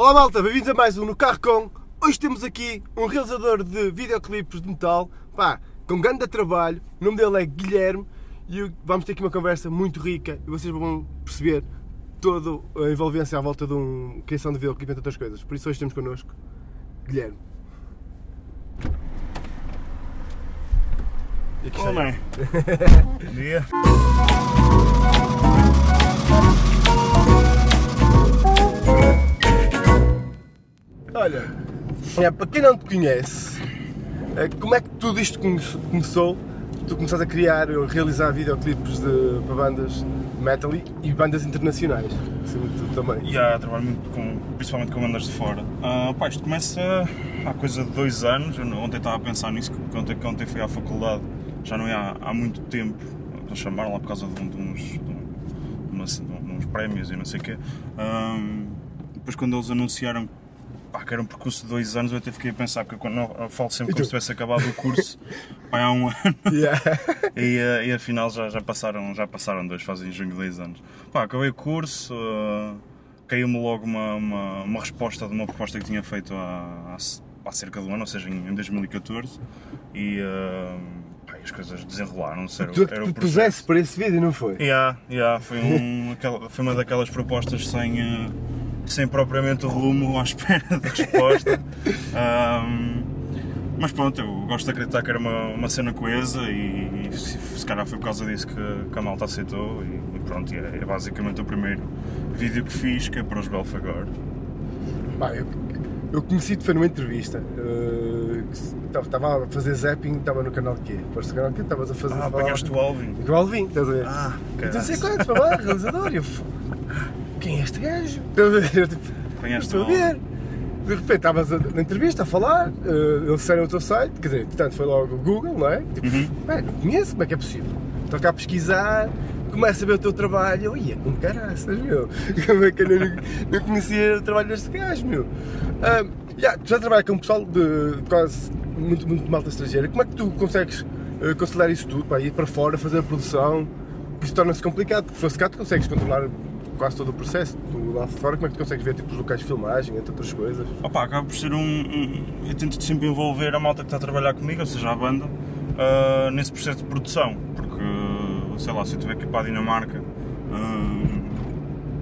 Olá malta, bem-vindos a mais um No Carro Com. Hoje temos aqui um realizador de videoclipes de metal, pá, com grande trabalho. O nome dele é Guilherme e vamos ter aqui uma conversa muito rica e vocês vão perceber toda a envolvência à volta de uma criação de videoclipe, entre outras coisas. Por isso hoje temos connosco Guilherme. E aqui Olá. Bom dia. Olha, é, para quem não te conhece, é, como é que tudo isto come- começou? Tu começaste a criar ou realizar videoclipes de, para bandas metal e, bandas internacionais, acima de tudo também. E há, trabalho muito com, principalmente com bandas de fora. Ah, pá, isto começa há coisa de dois anos. Eu ontem estava a pensar nisso, que ontem, ontem fui à faculdade, já não é há, há muito tempo. Eles chamaram lá por causa de, um- de uns, de, um- de uns prémios e não sei o quê. Ah, depois, quando eles anunciaram pá, que era um percurso de dois anos, eu até fiquei a pensar, porque eu, quando, eu falo sempre como se tivesse acabado o curso há um ano. Yeah. E, eh, e afinal já, já, passaram, já passaram dois, fazem em junho dois anos. Pá, acabei o curso, eh, caiu-me logo uma, uma, uma resposta de uma proposta que tinha feito há, há, cerca de um ano, ou seja, em, em 2014. E e as coisas desenrolaram-se. Era, Tu era que o te puseste para esse vídeo, não foi? Yeah, yeah, foi, um, aquela- foi uma daquelas propostas sem, eh, sem propriamente rumo à espera da resposta. Ahm, mas pronto, eu gosto de acreditar que era uma, uma cena coesa e, e se, se calhar foi por causa disso que, que a malta aceitou e, e pronto, e é, é basicamente o primeiro vídeo que fiz, que é para os Belfagor. Eu, eu conheci-te foi numa entrevista. eh, que se- Estava a fazer zapping, estava no canal Q. Foste no canal Q, estavas a fazer. Ah, apanhaste o Alvin. O Alvin, estás a ver? Ah, Eu não sei quantos, para realizador. Eu, quem é este gajo? Eu, tipo, Apanhaste estou a o Alvin. ver. De repente estavas na entrevista a falar, eh, eles disseram o teu site, quer dizer, portanto foi logo o Google, não é? Tipo, Uhum. "Bem, não conheço, como é que é possível? Estou cá a pesquisar, começo a ver o teu trabalho, eu ia com caraças, meu. Como é que eu não, não conhecia o trabalho deste gajo, meu? Ah, já, tu já trabalhas com um pessoal de quase muito, muito malta estrangeira, como é que tu consegues eh, conciliar isso tudo, para ir para fora, fazer a produção? Isso torna-se complicado, porque se fosse cá tu consegues controlar quase todo o processo, tu lá fora como é que tu consegues ver tipo, os locais de filmagem, entre outras coisas? Opa, acaba por ser um, um- Eu tento sempre envolver a malta que está a trabalhar comigo, ou seja, a banda, ah, nesse processo de produção. Porque, sei lá, se eu tiver que ir para a Dinamarca. ah,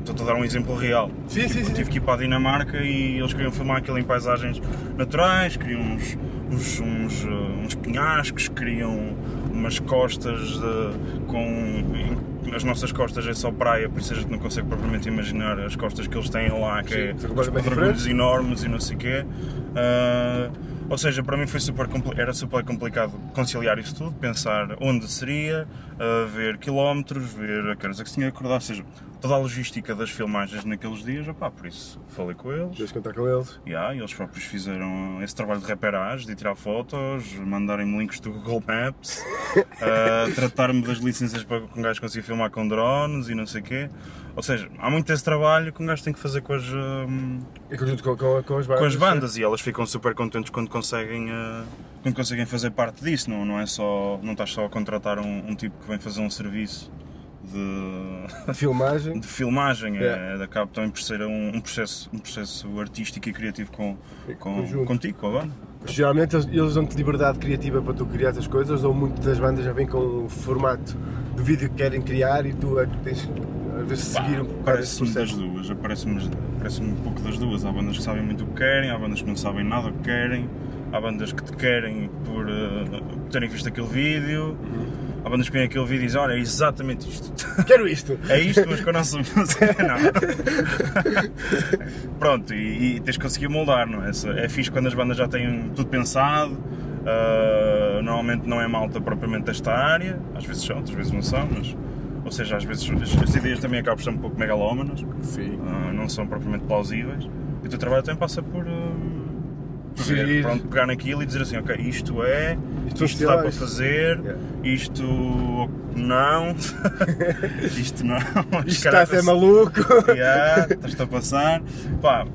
Estou a dar um exemplo real. Sim, Tipo, sim, sim. Tive que ir para a Dinamarca e eles queriam filmar aquilo em paisagens naturais, queriam uns, uns, uns, ah, uns penhascos, queriam umas costas de- com. As nossas costas é só praia, por isso a gente não consegue propriamente imaginar as costas que eles têm lá, que Sim, é pedregulhos diferentes. enormes e não sei o quê. Ah, ou seja, para mim foi super, era super complicado conciliar isso tudo, pensar onde seria, ah, ver quilómetros, ver a que horas é que se tinha que acordar, ou seja, toda a logística das filmagens naqueles dias, opá, por isso falei com eles. Deixa contar com eles. Yeah, e eles próprios fizeram esse trabalho de reperagem, de tirar fotos, mandarem-me links do Google Maps, ah, tratar-me das licenças para que um gajo consiga filmar com drones e não sei o quê. Ou seja, há muito esse trabalho que um gajo tem que fazer com as, conjunto com, com, com as bandas. com as bandas e elas ficam super contentes quando conseguem, ah, quando conseguem fazer parte disso. Não, não é só, não estás só a contratar um, um tipo que vem fazer um serviço de, filmagem. de filmagem, Yeah. é, acaba também por ser um, um processo, um processo artístico e criativo com, com, contigo, com a banda. Geralmente eles, eles dão-te liberdade criativa para tu criar as coisas, ou muitas das bandas já vêm com o formato do vídeo que querem criar e tu é que tens às vezes seguir um Parece-me das duas, parece-me parece um pouco das duas. Há bandas que sabem muito o que querem, há bandas que não sabem nada o que querem, há bandas que te querem por eh, terem visto aquele vídeo, há bandas que vêm aquele vídeo e dizem, olha, é exatamente isto. Quero isto! É isto, mas com a nossa música não. Pronto, e, e tens que conseguir moldar, não é? É fixe quando as bandas já têm tudo pensado. ah, normalmente não é malta propriamente desta área, às vezes são, outras vezes não são, mas. Ou seja, às vezes as, as ideias também acabam por ser um pouco megalómanas, Sim. ah, não são propriamente plausíveis. E o teu trabalho também passa por. ver, Gerir. pronto, pegar naquilo e dizer assim, ok, isto é, Isto isto, dá para fazer, Yeah. isto não, isto não, Isto está a ser maluco! Yeah, estás-te a passar. Pá,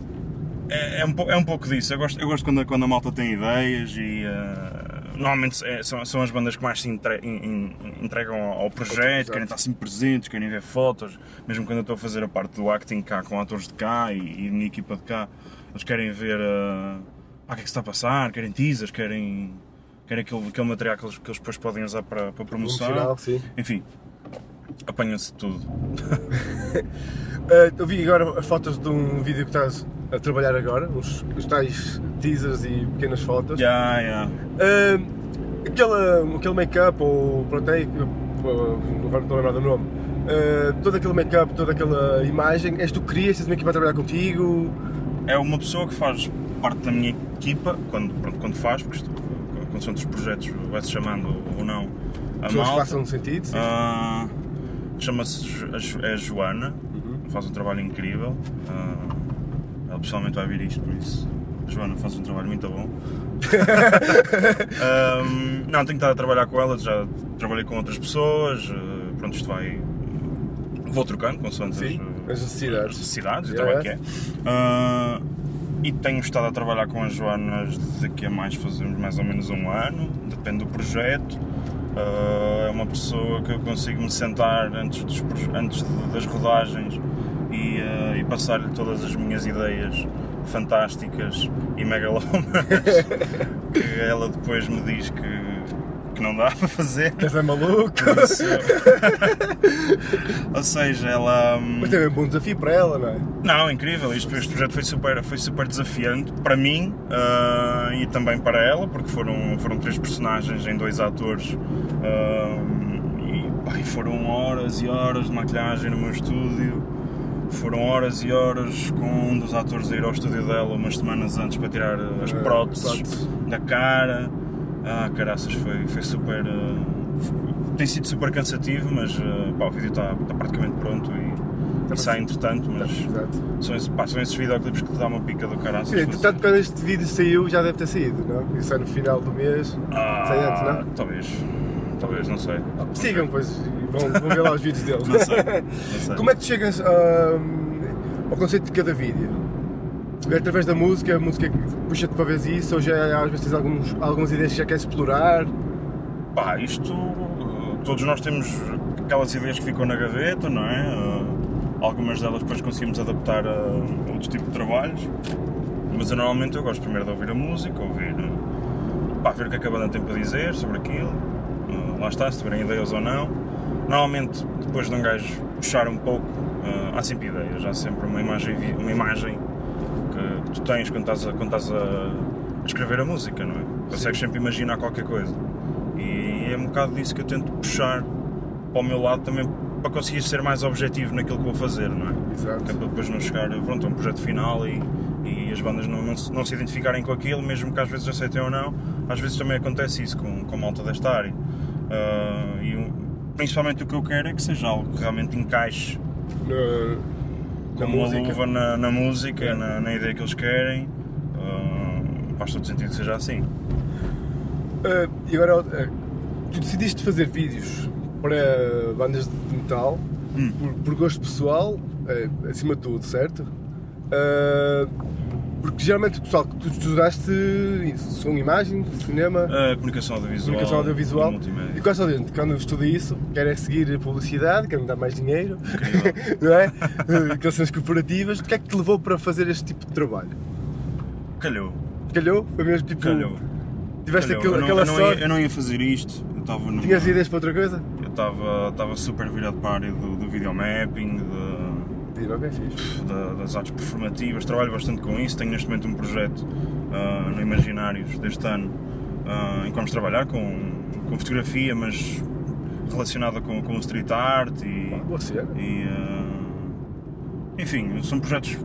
é, é um, é um pouco disso. Eu gosto, eu gosto quando, a- quando a malta tem ideias e. ah, normalmente é- são, são as bandas que mais se entre- in- in- entregam ao, ao projeto, Exato. querem estar sempre presentes, querem ver fotos, mesmo quando eu estou a fazer a parte do acting cá com atores de cá e, e minha equipa de cá, eles querem ver ah, ah, o que é que se está a passar, querem teasers, querem, querem aquele, aquele material que eles, que eles depois podem usar para, para promoção. Enfim, apanha-se tudo. Uh, eu vi agora as fotos de um vídeo que estás a trabalhar agora, uns, os tais teasers e pequenas fotos. Já, já. Uh, aquele, aquele make-up ou pronto, é, não a lembrar do nome. Uh, todo aquele make-up, toda aquela imagem, és tu que crias, tens uma equipa a trabalhar contigo? É uma pessoa que faz parte da minha equipa, quando, pronto, quando faz, porque isto, quando são dos projetos vai-se chamando ou não a Pessoas malta. façam sentido, sim. Ah, Chama-se é Joana, Uhum. faz um trabalho incrível. Ah, ela pessoalmente vai ver isto, por isso. Joana faz um trabalho muito bom. Ahm, não, tenho que estar a trabalhar com ela, já trabalhei com outras pessoas. ah, pronto, isto vai. Vou trocando consoante Sim, as, as necessidades. as necessidades e o Yeah, trabalho que é. Ah, e tenho estado a trabalhar com a Joana daqui a mais fazemos mais ou menos um ano, depende do projeto. Ah, é uma pessoa que eu consigo me sentar antes, dos antes de- das rodagens e, ah, e passar-lhe todas as minhas ideias fantásticas e megalómanas que ela depois me diz que, que não dá para fazer. És é maluco? Isso- Ou seja, ela. hum, Mas é um bom desafio para ela, não é? não, incrível. Este, este projeto foi super, foi super desafiante para mim ah, e também para ela, porque foram, foram três personagens em dois atores. ah, e, pá, e foram horas e horas de maquilhagem no meu estúdio. Foram horas e horas com um dos atores a ir ao estúdio dela umas semanas antes para tirar as próteses próteses. da cara. Ah, caraças, foi, foi super. ah, tem sido super cansativo, mas ah, pá, o vídeo está, está praticamente pronto e, e sai entretanto. Mas Exato. são, esses- pá, são esses videoclipes que te dá uma pica do caraças. Sim, entretanto, quando este vídeo saiu, já deve ter saído, não? Isso é no final do mês. ah, sai antes, não? Talvez. Talvez, não sei. Sigam, pois, vão, vão ver lá os vídeos deles. Não sei. Não sei. Como é que tu chegas ahm, ao conceito de cada vídeo? Através da música, a música puxa-te para ver isso, ou já às vezes tens alguns, algumas ideias que já queres explorar? Pá, isto. Todos nós temos aquelas ideias que ficam na gaveta, não é? Ah, algumas delas depois conseguimos adaptar a outros tipos de trabalhos. Mas eu normalmente eu gosto primeiro de ouvir a música, ouvir. Pá, ver o que é que a banda tem para dizer sobre aquilo. Ah, lá está, se tiverem ideias ou não. Normalmente, depois de um gajo puxar um pouco, ah, há sempre ideias, há sempre uma imagem, uma imagem que, tu tens quando estás, a, quando estás a, escrever a música, não é? Consegues sempre imaginar qualquer coisa. E é um bocado disso que eu tento puxar para o meu lado também para conseguir ser mais objetivo naquilo que vou fazer, não é? Exato. para depois não chegar pronto, a um projeto final e, e as bandas não, não, se, não se identificarem com aquilo, mesmo que às vezes aceitem ou não, às vezes também acontece isso com, com a malta desta área. Ah, e principalmente o que eu quero é que seja algo que realmente encaixe na como uma música. luva na, na música, na, na ideia que eles querem. Ah, faz todo sentido que seja assim. Ah, e agora, ah, tu decidiste fazer vídeos para bandas de metal Hum. por, por gosto pessoal, acima de tudo, certo? Porque geralmente o pessoal que tu estudaste som, imagem, cinema, A comunicação audiovisual. comunicação audiovisual. e. E é só dentro? Quando estuda isso, quer é seguir a publicidade, quer me dar mais dinheiro, não é? Relações corporativas. O que é que te levou para fazer este tipo de trabalho? Calhou. Calhou? Foi mesmo tipo. Calhou. Tiveste Calhou. aquele- eu, não, aquela eu, não ia, sorte. eu não ia fazer isto. Eu estava numa- Tinhas ideias para outra coisa? Eu estava estava super virado para a área do, do videomapping, de, Diz, ok, fixe. da- das artes performativas, trabalho bastante com isso. Tenho neste momento um projeto ah, no Imaginários deste ano ah, em que vamos trabalhar com, com fotografia, mas relacionada com, com o street art e, Boa cena. e, ah, enfim, são projetos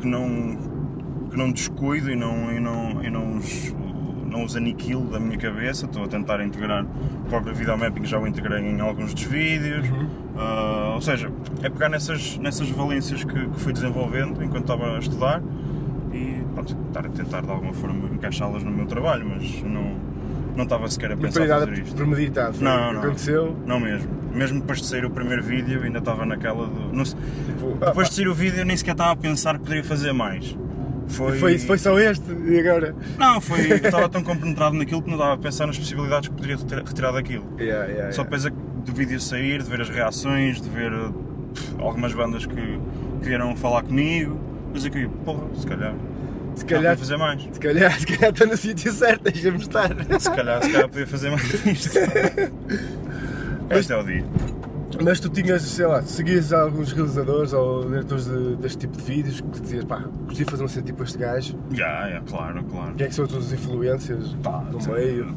que não, que não descuido e não, e não, e não, os, não os aniquilo da minha cabeça. Estou a tentar integrar o próprio videomapping, já o integrei em alguns dos vídeos. Ah, ou seja, é pegar nessas, nessas valências que, que fui desenvolvendo enquanto estava a estudar e pronto, estar a tentar de alguma forma encaixá-las no meu trabalho, mas não, não estava sequer a Não pensar nada fazer isto. premeditado. Não, o que não. Aconteceu. Não mesmo. Mesmo depois de sair o primeiro vídeo, ainda estava naquela do. não Tipo, depois de sair o vídeo, nem sequer estava a pensar que poderia fazer mais. Foi... Foi, foi só este e agora. Não, foi. Eu estava tão compenetrado naquilo que não estava a pensar nas possibilidades que poderia ter retirado daquilo. Yeah, yeah, Só yeah. que do vídeo sair, de ver as reações, de ver pff, algumas bandas que, que vieram falar comigo. Mas que, porra, se calhar. Se calhar, fazer mais. se calhar, se calhar estou no sítio certo, deixa-me estar. Se calhar, se calhar podia fazer mais disto. Este é o dia. Mas tu tinhas, sei lá, seguias alguns realizadores ou diretores de- deste tipo de vídeos que dizias, pá, gostei de fazer uma cena tipo este gajo. Já, é, claro, claro. Quem é que são as tuas influências Pá, no tem- meio?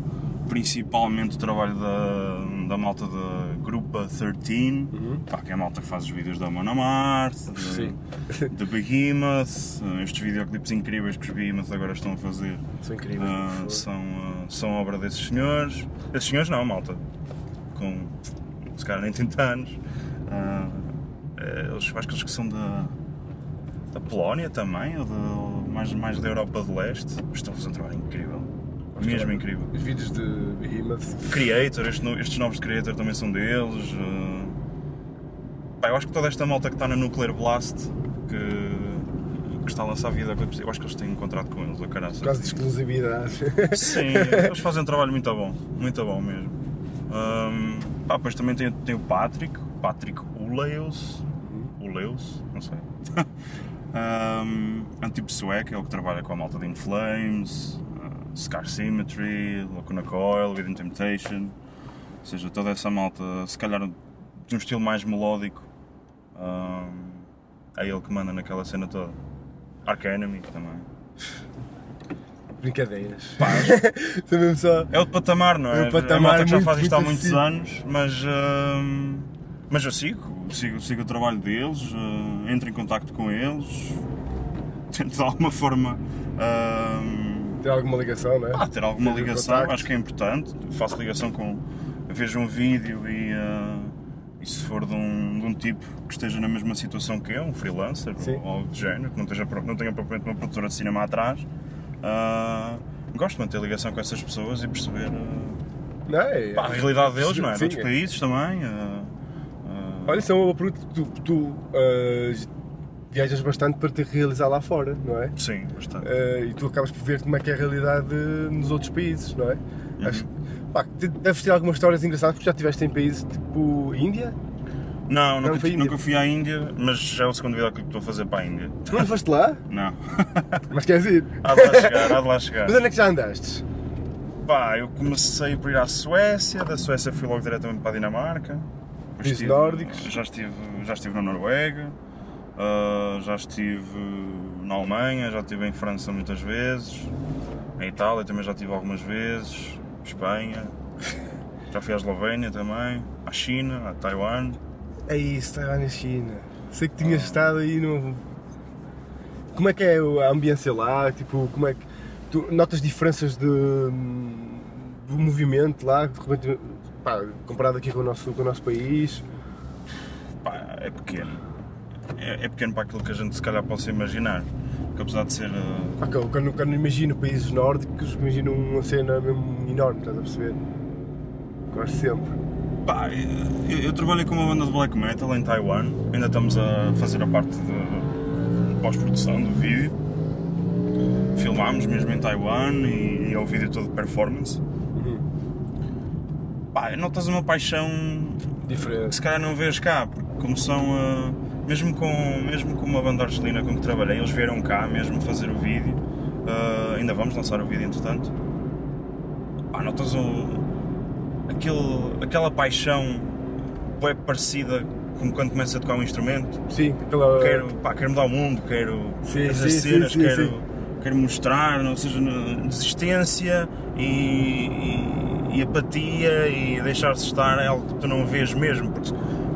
Principalmente o trabalho da, da malta da Grupa 13, pá, que é a malta que faz os vídeos da Mona Marte, de, de Behemoth, eh, estes videoclipes incríveis que os Behemoth agora estão a fazer. São incríveis. Favor. são, ah, são obra desses senhores. Esses senhores não, malta. Com se calhar nem 30 anos. Eh, eles, acho que eles que são da, da Polónia também, ou de- mais, mais da Europa de Leste. Estão a fazer um trabalho incrível. Mesmo incrível. Os vídeos de Behemoth. Creator, este no- estes novos de Creator também são deles. ah. Pá, eu acho que toda esta malta que está na Nuclear Blast, que, que está a lançar vida, eu acho que eles têm um contrato com eles, a caraça. Causa de exclusividade. Sim, eles fazem um trabalho muito bom, muito bom mesmo. Ahm, pá, depois também tem, tem o Patrick, Patrick Uleus, Uleus, não sei. um, Antip Suec é o que trabalha com a malta de In Flames, uh, Scar Symmetry, Lacuna Coil, Within Temptation, ou seja, toda essa malta, se calhar de um estilo mais melódico, ahm, é ele que manda naquela cena toda. Arc Enemy também. Brincadeiras. Mesmo só. É outro patamar, não é? É um patamar malta que já faz isto há muito muitos anos, mas, hum, mas eu sigo, sigo, sigo o trabalho deles, uh, entro em contacto com eles, tento de alguma forma hum, Tem alguma ligação, não é? ah, ter alguma Ter ligação, contacto. acho que é importante. Faço ligação com. Vejo um vídeo e, uh, e se for de um, de um tipo que esteja na mesma situação que eu, um freelancer Sim. ou algo do género, que não, esteja, não tenha propriamente uma produtora de cinema atrás, uh, gosto de manter ligação com essas pessoas e perceber. uh, Não é? Pá, a realidade deles, não é? Sim, outros é. países também. Olha, isso é uma pergunta que tu, tu viajas bastante para te realizar lá fora, não é? Sim, bastante. Ah, e tu acabas por ver como é que é a realidade nos outros países, não é? Uhum. Acho, pá, deves ter algumas histórias engraçadas porque já estiveste em países tipo Índia? Não, nunca, não Índia. nunca fui à Índia, mas já é o segundo vídeo que estou a fazer para a Índia. Não foste lá? Não. Mas queres ir? há de lá chegar, há de lá chegar. Mas onde é que já andaste? Pá, eu comecei por ir à Suécia, da Suécia fui logo diretamente para a Dinamarca. Estive- nórdicos. Já estive, já estive na Noruega, ah, já estive na Alemanha, já estive em França muitas vezes, em Itália também já estive algumas vezes, Espanha, já fui à Eslovénia também, à China, a Taiwan. É isso, Taiwan e China. Sei que tinhas estado aí no. Como é que é a ambiência lá? Tipo, como é que. Tu notas diferenças de. do movimento lá, de repente, pá, comparado aqui com o nosso, com o nosso país? Pá, é pequeno. É, é pequeno para aquilo que a gente se calhar possa imaginar. Porque apesar de ser. ah, Pá, que eu- quando, quando imagino países nórdicos, imagino uma cena mesmo enorme, estás a perceber? Quase sempre. Pá, eu, eu trabalhei com uma banda de black metal em Taiwan, ainda estamos a fazer a parte de pós-produção do vídeo. Filmámos mesmo em Taiwan e, e é o vídeo todo de performance. Pá, notas uma paixão que Diferente. se calhar não vês cá, porque como são. ah, mesmo, com, mesmo com uma banda argelina com que trabalhei, eles vieram cá mesmo fazer o vídeo. Ah, ainda vamos lançar o vídeo entretanto. Pá, notas um, aquele, aquela paixão é parecida com quando começa a tocar um instrumento. Sim, aquela. Quero, pá, quero mudar o mundo, quero Sim, fazer sim, cenas, sim, quero, quero mostrar, ou seja, desistência e, e- e apatia e deixar-se estar é algo que tu não vês mesmo. Porque,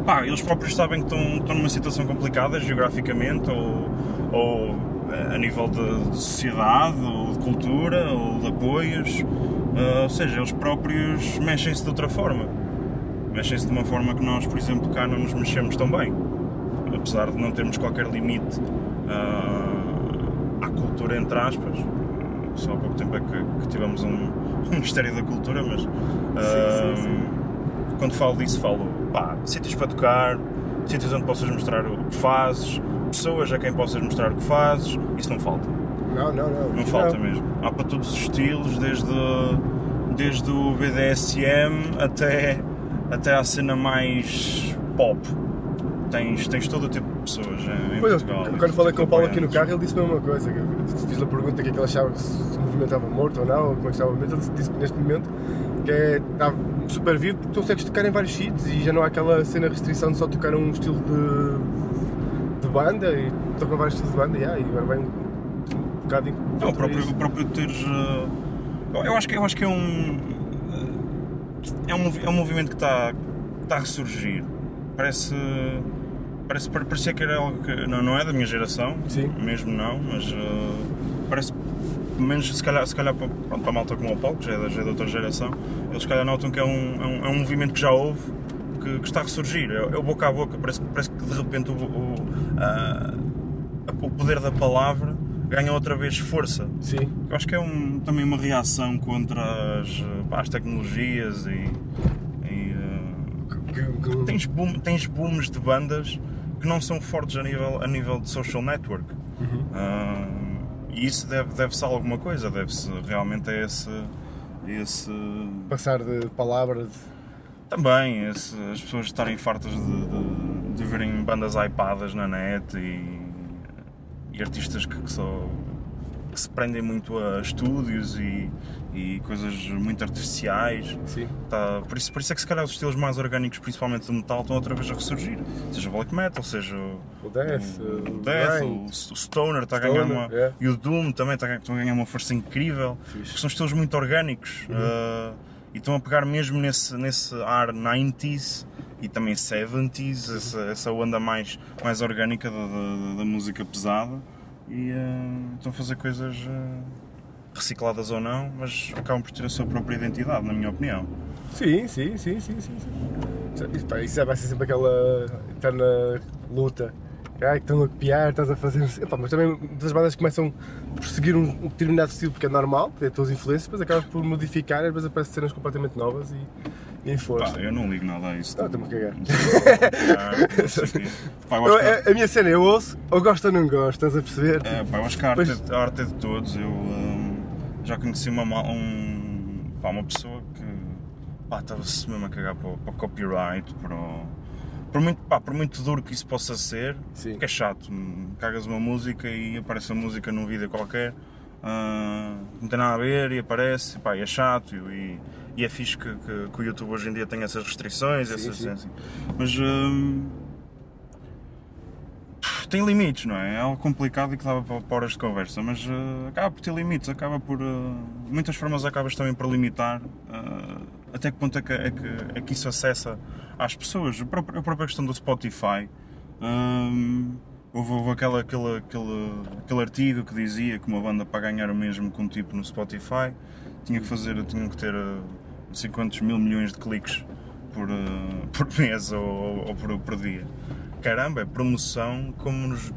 pá, eles próprios sabem que estão, estão numa situação complicada geograficamente ou, ou eh, a nível de, de sociedade ou de cultura ou de apoios. Ah, ou seja, eles próprios mexem-se de outra forma. Mexem-se de uma forma que nós, por exemplo, cá não nos mexemos tão bem apesar de não termos qualquer limite ah, à cultura, entre aspas. Só há pouco tempo é que, que tivemos um, um Ministério da Cultura, mas ah, Sim, sim, quando falo disso, falo pá, sítios para tocar, sítios onde possas mostrar o que fazes, pessoas a quem possas mostrar o que fazes, isso não falta. Não, não, não. Não falta mesmo. Há para todos os estilos, desde, desde o BDSM até, até à cena mais pop. Tens, tens todo o tipo de pessoas em Pois, eu, Portugal. quando falei com o Paulo aqui no carro, ele disse-me a mesma coisa. Fiz-lhe a pergunta que é que ele achava que se o movimento estava morto ou não, ou como é que estava o movimento. Ele disse que neste momento que é, super vivo porque tu consegues tocar em vários sítios e já não há aquela cena restrição de só tocar um estilo de, de banda e tocar vários estilos de banda yeah, e agora vai um, um bocado Não, o próprio, isso. o próprio teres. uh, eu- acho que, eu acho que é um. uh, É um, é um movimento que está, está a ressurgir. Parece. Parece, pare- parecia que era algo que. Não, não é da minha geração, Sim. mesmo não, mas uh, parece. Pelo menos se calhar, se calhar para, pronto, para a malta como o Paulo, que já é, da, já é da outra geração, eles se calhar notam que é um, é um, é um movimento que já houve, que, que está a ressurgir. É, é o boca a boca, parece, que- parece que de repente o, o, a- o poder da palavra ganha outra vez força. Sim, Eu acho que é um- também uma reação contra as, pá, as tecnologias e. e, uh, tens, boom, tens booms de bandas que não são fortes a nível, a nível de social network. Uhum. Uh, e isso deve- deve-se a alguma coisa, deve-se realmente a esse. a esse passar de palavra de, também, esse- as pessoas estarem fartas de, de, de verem bandas ipadas na net e, e artistas que, que só que se prendem muito a estúdios e, e coisas muito artificiais. sim, Tá, por, isso, por isso é que se calhar os estilos mais orgânicos, principalmente do metal, estão outra vez a ressurgir. Seja o black metal, seja o, Death, o, o, Death, o, o Stoner está a ganhar uma. é. E o Doom também está a, ganhar uma força incrível. São estilos muito orgânicos. Uhum. uh, e estão a pegar mesmo nesse, nesse ar 90s e também 70s, essa, essa onda mais, mais orgânica da, da, da música pesada. E uh, estão a fazer coisas uh, recicladas ou não, mas acabam por ter a sua própria identidade, na minha opinião. Sim, sim, sim, sim, sim. sim. Isso, pá, isso vai ser sempre aquela eterna luta. Ai, que estão a copiar, estás a fazer. Epá, mas também muitas bandas começam por seguir um, um determinado estilo porque é normal, tem as tuas influências, depois acabas por modificar, às vezes aparecem cenas completamente novas e, e em força. Pá, eu não ligo nada a isso. Não, estou-me a cagar. Ah, que- a, minha cena, eu ouço, ou gosto ou não gosto, estás a perceber? É, pá, eu acho que a arte, é, a arte é de todos. Eu hum, já conheci uma, ma- um, pá, uma pessoa que estava-se mesmo a cagar para o copyright, para o- por, muito, pá, por muito duro que isso possa ser, Sim. que é chato. Cagas uma música e aparece a música num vídeo qualquer, ah, não tem nada a ver e aparece, pá, e é chato e, e é fixe que, que- que o YouTube hoje em dia tem essas restrições, Sim, essas, sim. assim. mas hum, tem limites, não é? É algo complicado e que dava para, horas de conversa, mas eh, acaba por ter limites, acaba por. de muitas formas acabas também por limitar eh, até que ponto é que, é, que, é que isso acessa às pessoas. A própria, a própria questão do Spotify. hum, houve houve aquela, aquele, aquele, aquele artigo que dizia que uma banda para ganhar o mesmo que um tipo no Spotify tinha que fazer, tinha que ter eh, sei quantos mil milhões de cliques por, eh, por mês ou, ou por, por dia. Caramba, é promoção como, nos-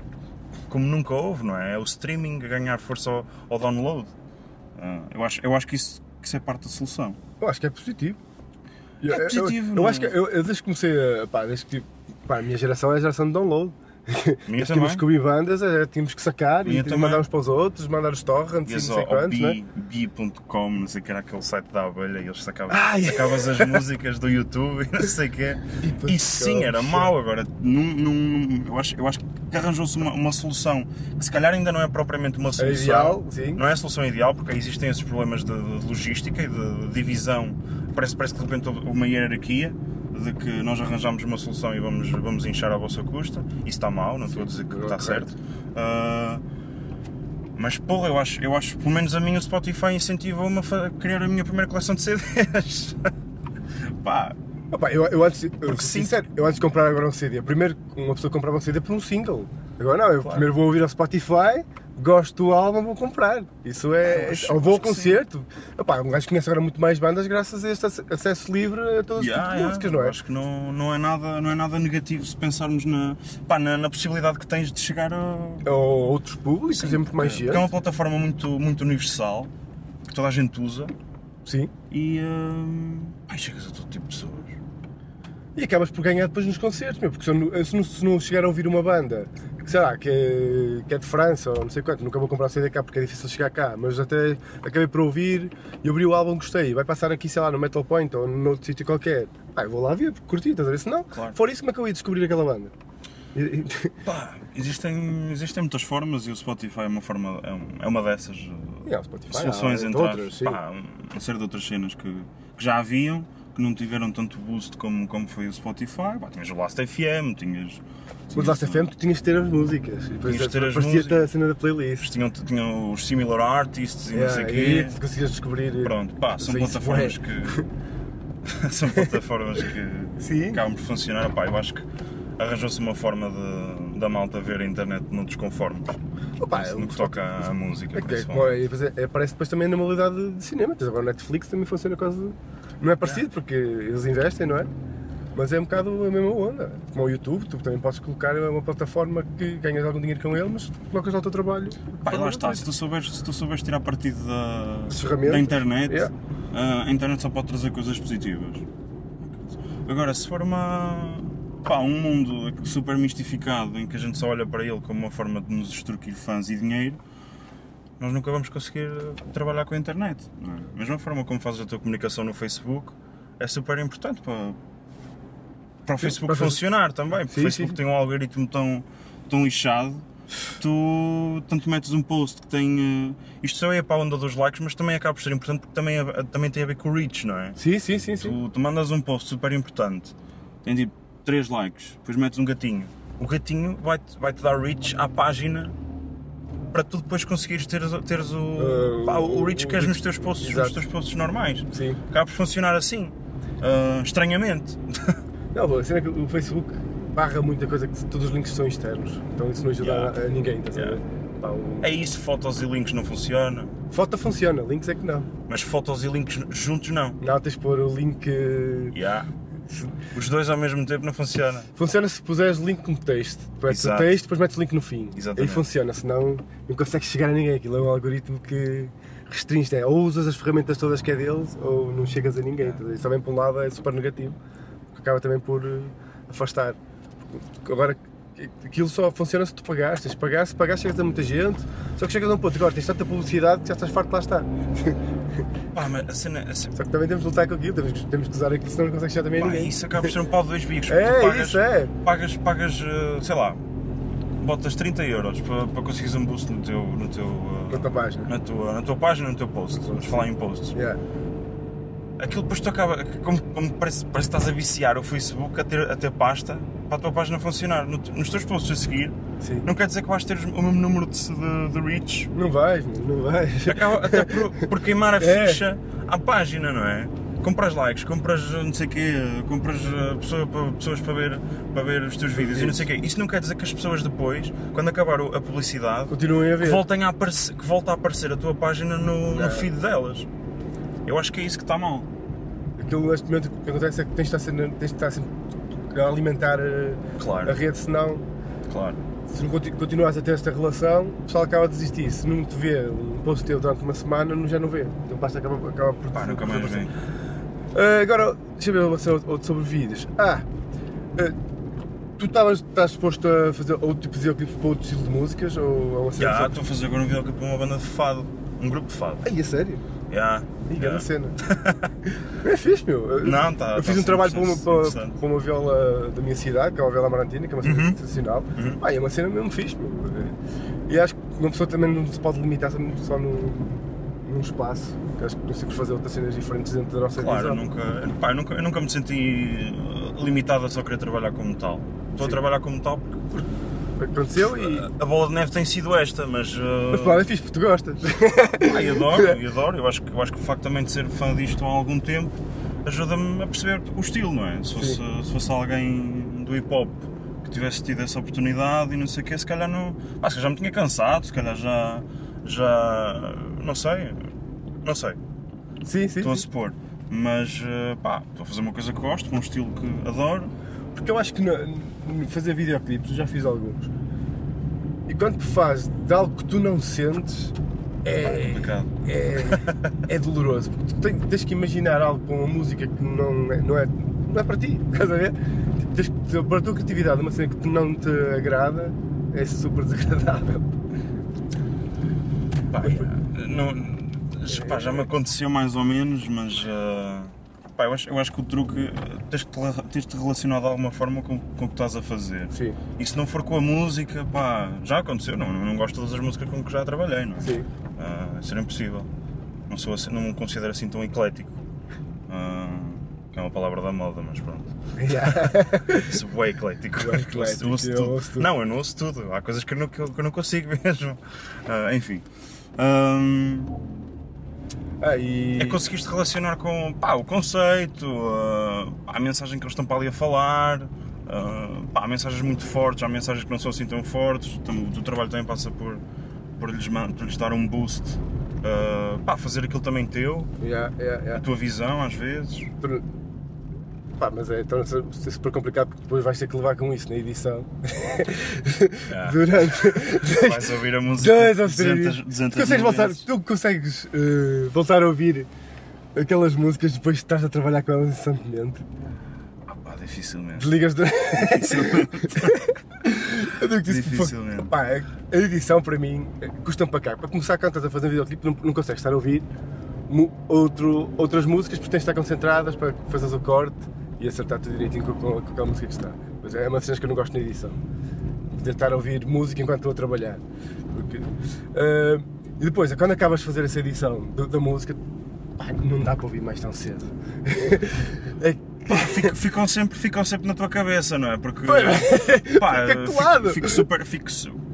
como nunca houve, não é? É o streaming a ganhar força ao, ao download. Ah, eu, acho, eu acho que isso, que isso é parte da solução. Eu acho que é positivo. Eu- É eu- positivo, Eu, não é? acho que eu, eu desde que comecei a. Pá, desde que pá, a minha geração é a geração de download. Minha tínhamos que ouvir bandas, eh, tínhamos que sacar Minha e também. mandar uns para os outros, mandar os torrents e não Ias sei quantos, né? bi- bi.com, não sei o que era aquele site da abelha e eles sacavam, Ah, sacavas as músicas do YouTube e não sei o quê. Bi.com, E sim, era mau. Agora, num- num- eu, acho, eu acho que arranjou-se uma, uma solução que se calhar ainda não é propriamente uma É solução. ideal, sim. Não é a solução ideal, porque existem esses problemas de, de logística e de divisão. Parece, parece que de repente houve uma hierarquia de que nós arranjamos uma solução e vamos, vamos inchar à vossa custa. Isso está mal, não estou a dizer que é está certo. Ah, mas porra, eu acho, eu acho, pelo menos a mim, o Spotify incentivou-me a criar a minha primeira coleção de CDs. Pá, Opa, eu, eu antes, eu, sincero, eu antes de comprar agora um CD, primeiro uma pessoa comprava um CD por um single. Agora não, eu Claro. primeiro vou ouvir ao Spotify, gosto do álbum, vou comprar. Isso é. Eu acho- ou vou ao concerto. Opa, um gajo conhece agora muito mais bandas graças a este ac- acesso livre a todos os Yeah, de yeah, músicas, não é? Acho que não, não, é nada, não é nada negativo se pensarmos na, pá, na, na possibilidade que tens de chegar a. Ou outros públicos, Sim, é muito mais gente. é uma plataforma muito, muito universal que toda a gente usa Sim. e hum, pá, chegas a todo tipo de pessoas. E acabas por ganhar depois nos concertos, meu, porque se, eu se não, se não chegar a ouvir uma banda, que sei lá, que é, que é de França ou não sei quanto, nunca vou comprar CD cá porque é difícil chegar cá, mas até acabei por ouvir e abri o álbum, gostei, vai passar aqui, sei lá, no Metal Point ou num outro sítio qualquer. Ah, eu vou lá ver, porque curti, estás a ver? Se não, Claro. for isso, como é que eu ia descobrir aquela banda? Pá, existem, existem muitas formas e o Spotify é uma forma, é, um- é uma dessas o Spotify, soluções há entre outras. Pá, uma série de outras cenas que, que já haviam, que não tiveram tanto boost como, como foi o Spotify. Pá, tinhas o Last FM, tinhas. Mas Last FM tu tinhas de ter as músicas. E depois Tinhas de ter as músicas. a cena da playlist. tinham, tinham os similar artists e não sei o Yeah, quê. e conseguias descobrir. Pronto, pá, são Isso plataformas que. são plataformas que Sim. acabam por funcionar. Pá, eu acho que arranjou-se uma forma de, da malta ver a internet noutros conformes. Opa, no que toca à, música. É é, é, e depois é- aparece depois também na modalidade de cinema. Tens agora o Netflix também funciona quase. Não é parecido porque eles investem, não é? Mas é um bocado a mesma onda. Como o YouTube, tu também podes colocar uma plataforma que ganhas algum dinheiro com ele, mas colocas lá o teu trabalho. E lá está, se tu souberes, se tu souberes tirar partido da, da internet, Yeah. ah, a internet só pode trazer coisas positivas. Agora, se for uma, pá, um mundo super mistificado em que a gente só olha para ele como uma forma de nos extorquir fãs e dinheiro, nós nunca vamos conseguir trabalhar com a internet. Não é? Da mesma forma como fazes a tua comunicação no Facebook, é super importante para, para o Facebook para fazer- funcionar também. Porque Sim, o Facebook sim. tem um algoritmo tão, tão lixado tu tanto metes um post que tem. eh, isto só é para a onda dos likes, mas também acaba por ser importante porque também, é- também tem a ver com o reach, não é? Sim, sim, sim. sim. Tu, tu mandas um post super importante, tem tipo 3 likes, depois metes um gatinho. O gatinho vai-te vai -te dar reach à página para tu depois conseguires ter, teres o, Uh, pá, o o- reach que queres nos teus posts, nos teus posts normais. Sim. Acaba por funcionar assim, ah, estranhamente. Não, a cena é que o Facebook barra muita coisa que todos os links são externos. Então isso não ajuda Yeah. a, a ninguém, estás a ver? Yeah. Pá, o- É isso, fotos e links não funciona, Foto funciona, links é que não. mas fotos e links juntos não. Não, tens de pôr o link. Yeah. Os dois ao mesmo tempo não funciona. Funciona se puseres link como texto. Metes o texto, depois metes o link no fim. Exatamente. Aí funciona, senão não consegues chegar a ninguém. Aquilo é um algoritmo que restringe. É, ou usas as ferramentas todas que é deles, ou não chegas a ninguém. Então, Isso também, por um lado, é super negativo, acaba também por eh, afastar. Agora, aquilo só funciona se tu pagares. Tens de pagar, se pagares, chegas a muita gente. Só que chegas a um ponto, agora tens tanta publicidade que já estás farto de lá estar. Pá, mas a cena. A cena Só que também temos de lutar com aquilo, temos, temos que usar aquilo, senão não consegues chegar também pá, ninguém. isso acaba por ser um pau de dois bicos. É, pagas, isso é. Pagas, pagas, eh, sei lá, botas 30 euros para, para conseguires um boost no teu. No teu eh, Na tua página. na tua, na tua página, no teu post. Vamos falar em posts. Yeah. Aquilo depois tu acaba. Como, como parece, parece que estás a viciar o Facebook a ter, a ter pasta para a tua página funcionar. No- nos teus posts a seguir, Sim. não quer dizer que vais ter o mesmo número de, de, de reach Não vais, meu, não vais. acaba até por, por queimar a É. ficha à página, não é? Compras likes, compras não sei o quê, compras eh, pessoa- pa- pessoas para ver, para ver os teus vídeos e não sei o quê. Isso não quer dizer que as pessoas depois, quando acabar o- a publicidade, Continuem a que ver. voltem a aparecer, que volta a aparecer a tua página no, no feed delas. Eu acho que é isso que está mal. Aquilo neste momento o que acontece é que tens de estar, sempre, tens de estar sempre alimentar a, Claro, a rede, senão claro. se não conti- continuas a ter esta relação, o pessoal acaba a desistir. Se não te vê um post teu durante uma semana, não- já não vê. Então basta acaba, acaba por Pá, nunca mais vem. Ah, agora, deixa eu ver outro sobre vídeos. Ah, ah, tu estavas, estás disposto a fazer outro tipo de videoclipes para outro estilo de músicas? Ou é uma cena Já, estou a fazer agora um videoclipe para uma banda de fado, um grupo de fado. Ai, é sério? Ih, já. grande cena. é fixe, meu. Eu- Não, tá- Eu fiz tá um trabalho para uma, para, para uma viola da minha cidade, que é uma viola marantina, que é uma cena Uhum. tradicional. Uhum. E é uma cena mesmo fixe, meu. E acho que uma pessoa também não se pode limitar só num, num espaço. Acho que conseguimos fazer outras cenas diferentes dentro da nossa Claro, eu visão. nunca, pá, eu nunca, eu nunca me senti uh, limitado a só querer trabalhar como tal. Estou a Sim. trabalhar como tal porque Aconteceu e. a bola de neve tem sido esta, mas. uh, Mas claro, é fixe porque tu gostas. pá, eu adoro, eu adoro. Eu acho, que, eu acho que o facto também de ser fã disto há algum tempo ajuda-me a perceber o estilo, não é? Se fosse, se fosse alguém do hip hop que tivesse tido essa oportunidade e não sei o quê, se calhar não. Pá, se calhar já me tinha cansado, se calhar já. já. não sei. Não sei. sim, sim. Estou a sim. supor. Mas, eh, pá, estou a fazer uma coisa que gosto, com um estilo que adoro. Porque eu acho que na- no fazer videoclipes, eu já fiz alguns. E quando tu fazes de algo que tu não sentes, É é, é, é doloroso. Porque tu tens, tens que imaginar algo com uma música que não é, não é, não é para ti, estás a ver? Tipo, tens para a tua criatividade, uma cena que não te agrada, é super desagradável. Pá, não, pá, já me aconteceu mais ou menos, mas ah, pá, eu, acho, eu acho que o truque ah, tens de tens de te relacionar de alguma forma com, com o que estás a fazer. Sim, E se não for com a música, pá, já aconteceu, não, não gosto de todas as músicas com que já trabalhei, não é? sim. Ah, isso era impossível. Não, sou assim, não me considero assim tão eclético. Ah, que é uma palavra da moda, mas pronto. Yeah. Sou bué eclético. Eclético, Eu ouço eu tudo. ouço tudo. Não, eu não ouço tudo. Há coisas que eu não, que eu, que eu não consigo mesmo. Ah, enfim. Ahm, Ah, e... é conseguiste relacionar com pá, o conceito, ah, a mensagem que eles estão para ali a falar. ah, pá, há mensagens muito fortes, há mensagens que não são assim tão fortes. O teu trabalho também passa por, por, lhes, por lhes dar um boost. ah, pá, fazer aquilo também teu, Yeah, yeah, a yeah. tua visão às vezes. Por- Pá, mas é torna-se super complicado porque depois vais ter que levar com isso na edição. Yeah. Durante Vais ouvir a música dois ou três 200, dias. 200 Tu consegues voltar, tu consegues eh, voltar a ouvir aquelas músicas depois que estás a trabalhar com elas incessantemente. Ah, pá, dificilmente. Desligas de... Eu digo que isso, Dificilmente. pá, a edição para mim custa-me para cá. Para começar, quando estás a fazer um videoclipe, não, não consegues estar a ouvir outro, outras músicas porque tens de estar concentradas para fazeres o corte e acertar tudo direitinho com, com, com aquela música que está. Mas é uma das cenas que eu não gosto na edição. De estar a ouvir música enquanto estou a trabalhar. Porque, ah, e depois, quando acabas de fazer essa edição do- da música, pá, não dá para ouvir mais tão cedo. é Pá, fico- ficam, sempre, ficam sempre na tua cabeça, não é? Porque pá, fica colado. fico, fico super. Fico,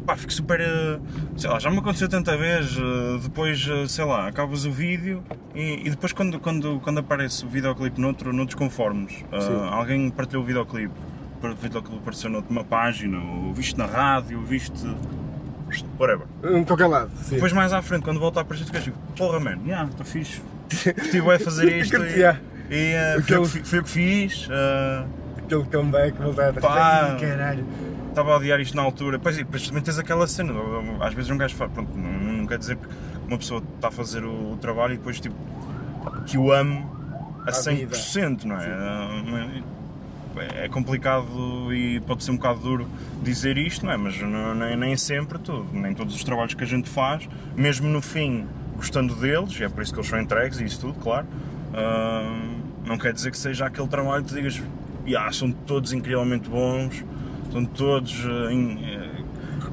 pá, fico super. eh, Sei lá, já me aconteceu tanta vez. eh, Depois, eh, sei lá, acabas o vídeo e, e depois, quando, quando, quando aparece o videoclipe noutro, noutros conformes, Sim. alguém partilhou o videoclipe, o videoclipe apareceu noutra página, ou viste na rádio, ou viste. whatever. em qualquer lado. Sim. Depois, mais à frente, quando volta a aparecer, tu tipo, porra, man, yeah, está fixe. Curti bué fazer isto e, e eh, foi, eu que foi eu que fiz. eh, Aquele comeback, voltar a Pá. Caralho. Estava a odiar isto na altura. Pois, depois também tens aquela cena, às vezes um gajo faz, pronto, não, não quer dizer que uma pessoa está a fazer o, o trabalho e depois tipo, que o ame a À 100%, não é? É é complicado e pode ser um bocado duro dizer isto, não é? Mas não- nem, nem sempre tudo, nem todos os trabalhos que a gente faz, mesmo no fim gostando deles, e é por isso que eles são entregues e isso tudo, claro, ah, não quer dizer que seja aquele trabalho que tu digas, "Ya, são todos incrivelmente bons, são todos ah, in- eh,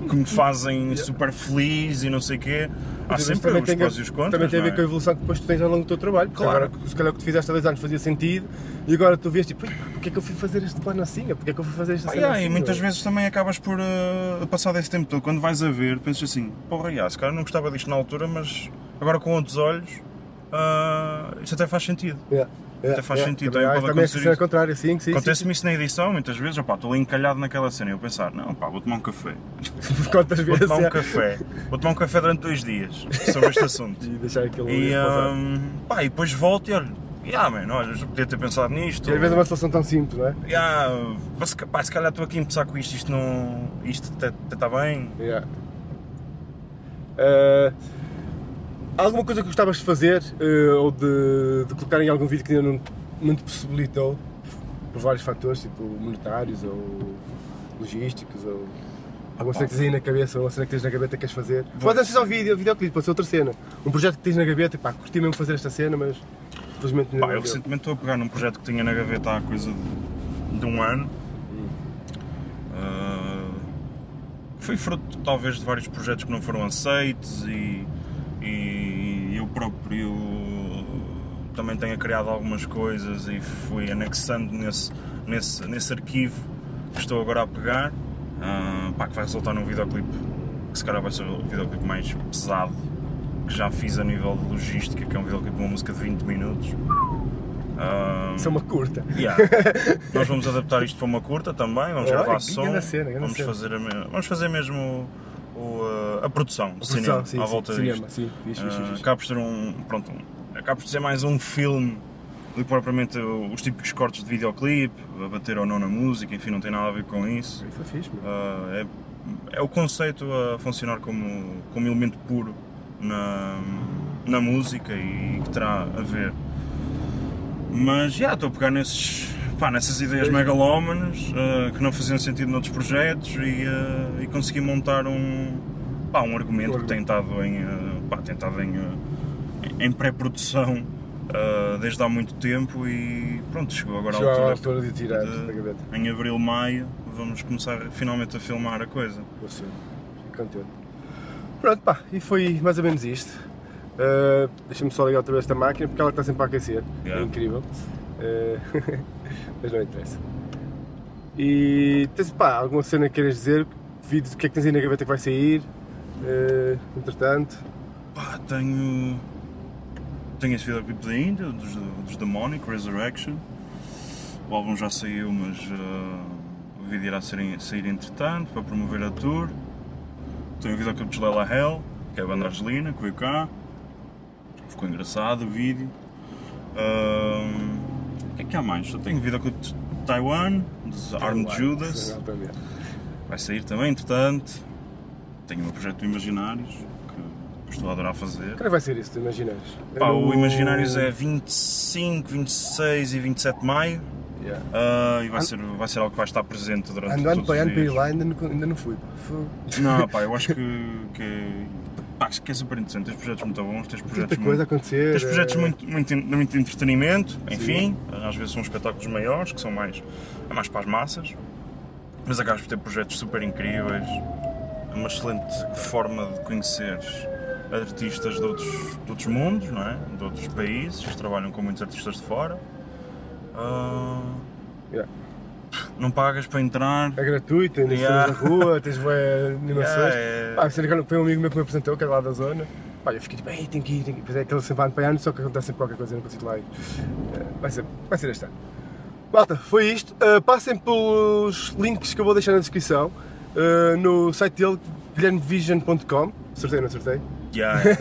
que me fazem super feliz e não sei o quê. Há sempre os prós e os contras. Também tem a ver é? com a evolução que depois tu tens ao longo do teu trabalho. Claro. Agora, se calhar o que tu fizeste há dois anos fazia sentido e agora tu vês tipo, "Ui, pá, porque é que eu fui fazer este plano assim? Porque é que eu fui fazer esta Ah, cena yeah, assim? e muitas meu?" vezes também acabas por uh, passar desse tempo todo. Quando vais a ver, pensas assim: porra, yeah, se calhar não gostava disto na altura, mas agora com outros olhos, uh, isto até faz sentido. Yeah, yeah, faz yeah. sentido, há- pode também é acontecer isso. contrária, sim, sim. Acontece-me isso na edição, muitas vezes, opá, estou ali encalhado naquela cena e eu pensar: não, pá, vou tomar um café. Quantas Vou vezes? tomar um yeah. café. Vou tomar um café durante dois dias sobre este assunto. E deixar aquilo E, um, pá, e depois volto e olho. Yeah, man, olha, eu já podia ter pensado nisto. E às vezes é uma situação tão simples, não é? Yeah, pá, se calhar estou aqui a empezar com isto, isto não. Isto até está bem. Yeah. Eh, alguma coisa que gostavas de fazer eh, ou de, de colocar em algum vídeo que ainda não, não te possibilitou por vários fatores, tipo monetários ou logísticos ou alguma cena que tens aí na cabeça ou uma cena que tens na gaveta que queres fazer? Pode não ser só vídeo, videoclipe, pode ser outra cena. Um projeto que tens na gaveta, pá, curti mesmo fazer esta cena, mas infelizmente ainda Pá, não eu recentemente estou a pegar num projeto que tinha na gaveta há coisa de, de um ano. Ah, foi fruto talvez de vários projetos que não foram aceitos e, e eu próprio também tenho criado algumas coisas e fui anexando nesse, nesse, nesse arquivo que estou agora a pegar, ah, pá, que vai resultar num videoclipe que se calhar vai ser o videoclipe mais pesado que já fiz a nível de logística, que é um videoclipe de uma música de 20 minutos. Ah, Isso é uma curta. Yeah. Nós vamos adaptar isto para uma curta também, vamos gravar som, vamos, fazer a vamos fazer mesmo o- o, uh, a produção Produção, cinema sim, à sim, volta cinema, disto. sim, fixe, fixe, Ah, fixe. acaba por ser um, pronto, um- acaba por ser mais um filme do que propriamente os típicos cortes de videoclipe, a bater ou não na música, enfim, não tem nada a ver com isso. Isso é fixe. Ah, é, é o conceito a funcionar como, como elemento puro na, na música e que terá a ver. Mas já estou a pegar nesses pá, nessas ideias megalómanas uh, que não faziam sentido noutros projetos e, uh, e consegui montar um, pá, um argumento que tem estado em, uh, pá, tem estado em, em pré-produção desde há muito tempo e pronto, chegou agora chegou a altura, altura de tirar de, da gaveta. Em abril, maio, vamos começar finalmente a filmar a coisa. Contente. Pronto, pá, e foi mais ou menos isto. Uh, Deixa-me só ligar outra vez esta máquina porque ela está sempre a aquecer. Yeah. É incrível. Uh, mas não interessa. E tens pá, alguma cena que queiras dizer? Vídeo, o que é que tens aí na gaveta que vai sair? Uh, entretanto. Pá, tenho. Tenho esse videoclipe da Índia, dos, dos Demonic, Resurrection. O álbum já saiu, mas uh, o vídeo irá sair, sair entretanto para promover a tour. Tenho o videoclipe de Lela Hell, que é a banda argelina, que veio cá. Ficou engraçado o vídeo. Uh, o que é que há mais? Eu tenho videoclipe de Taiwan, de Armed Judas. Vai sair também, entretanto. Tenho o meu projeto do Imaginários, que estou a adorar fazer. Quando é vai ser isso, tu Imaginários? Pá, no- o Imaginários é 25, 26 e 27 de maio Yeah. ah, e vai ser, vai ser algo que vai estar presente durante Ando ano todos para os ano para ir lá ainda não, ainda não fui. Não, pá, eu acho que, que, é- pá, que é super interessante. Tens projetos muito bons, tens projetos Tanta coisa a muito, acontecer. tens projetos eh, muito, muito, de muito entretenimento, enfim, às vezes são espetáculos maiores, que são mais, é mais para as massas, mas acabas por ter projetos super incríveis, é uma excelente forma de conheceres artistas de outros, de outros mundos, não é? de outros países, que trabalham com muitos artistas de fora. Ah, yeah. não pagas para entrar. É gratuito, ainda Yeah. yeah. na rua, tens bué animações. Yeah, é- Pá, que foi um amigo meu que me apresentou, que era lá da zona. Pá, eu fiquei tipo, ei, tem que ir, tem que ir. É aquele sempre ano para ano, só que acontece sempre qualquer coisa, eu não consigo lá ir. Eh, Vai ser, vai ser este ano. Malta, foi isto. Uh, passem pelos links que eu vou deixar na descrição. Uh, no site dele, guilhermevision.com. Acertei, não acertei? Yeah.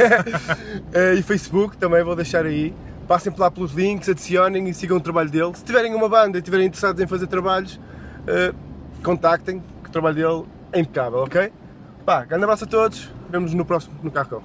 Eh, e Facebook também vou deixar aí. Passem lá pelos links, adicionem e sigam o trabalho dele. Se tiverem uma banda e estiverem interessados em fazer trabalhos, eh, contactem, que o trabalho dele é impecável, ok? Pá, grande abraço a todos, vemos no próximo no Carro.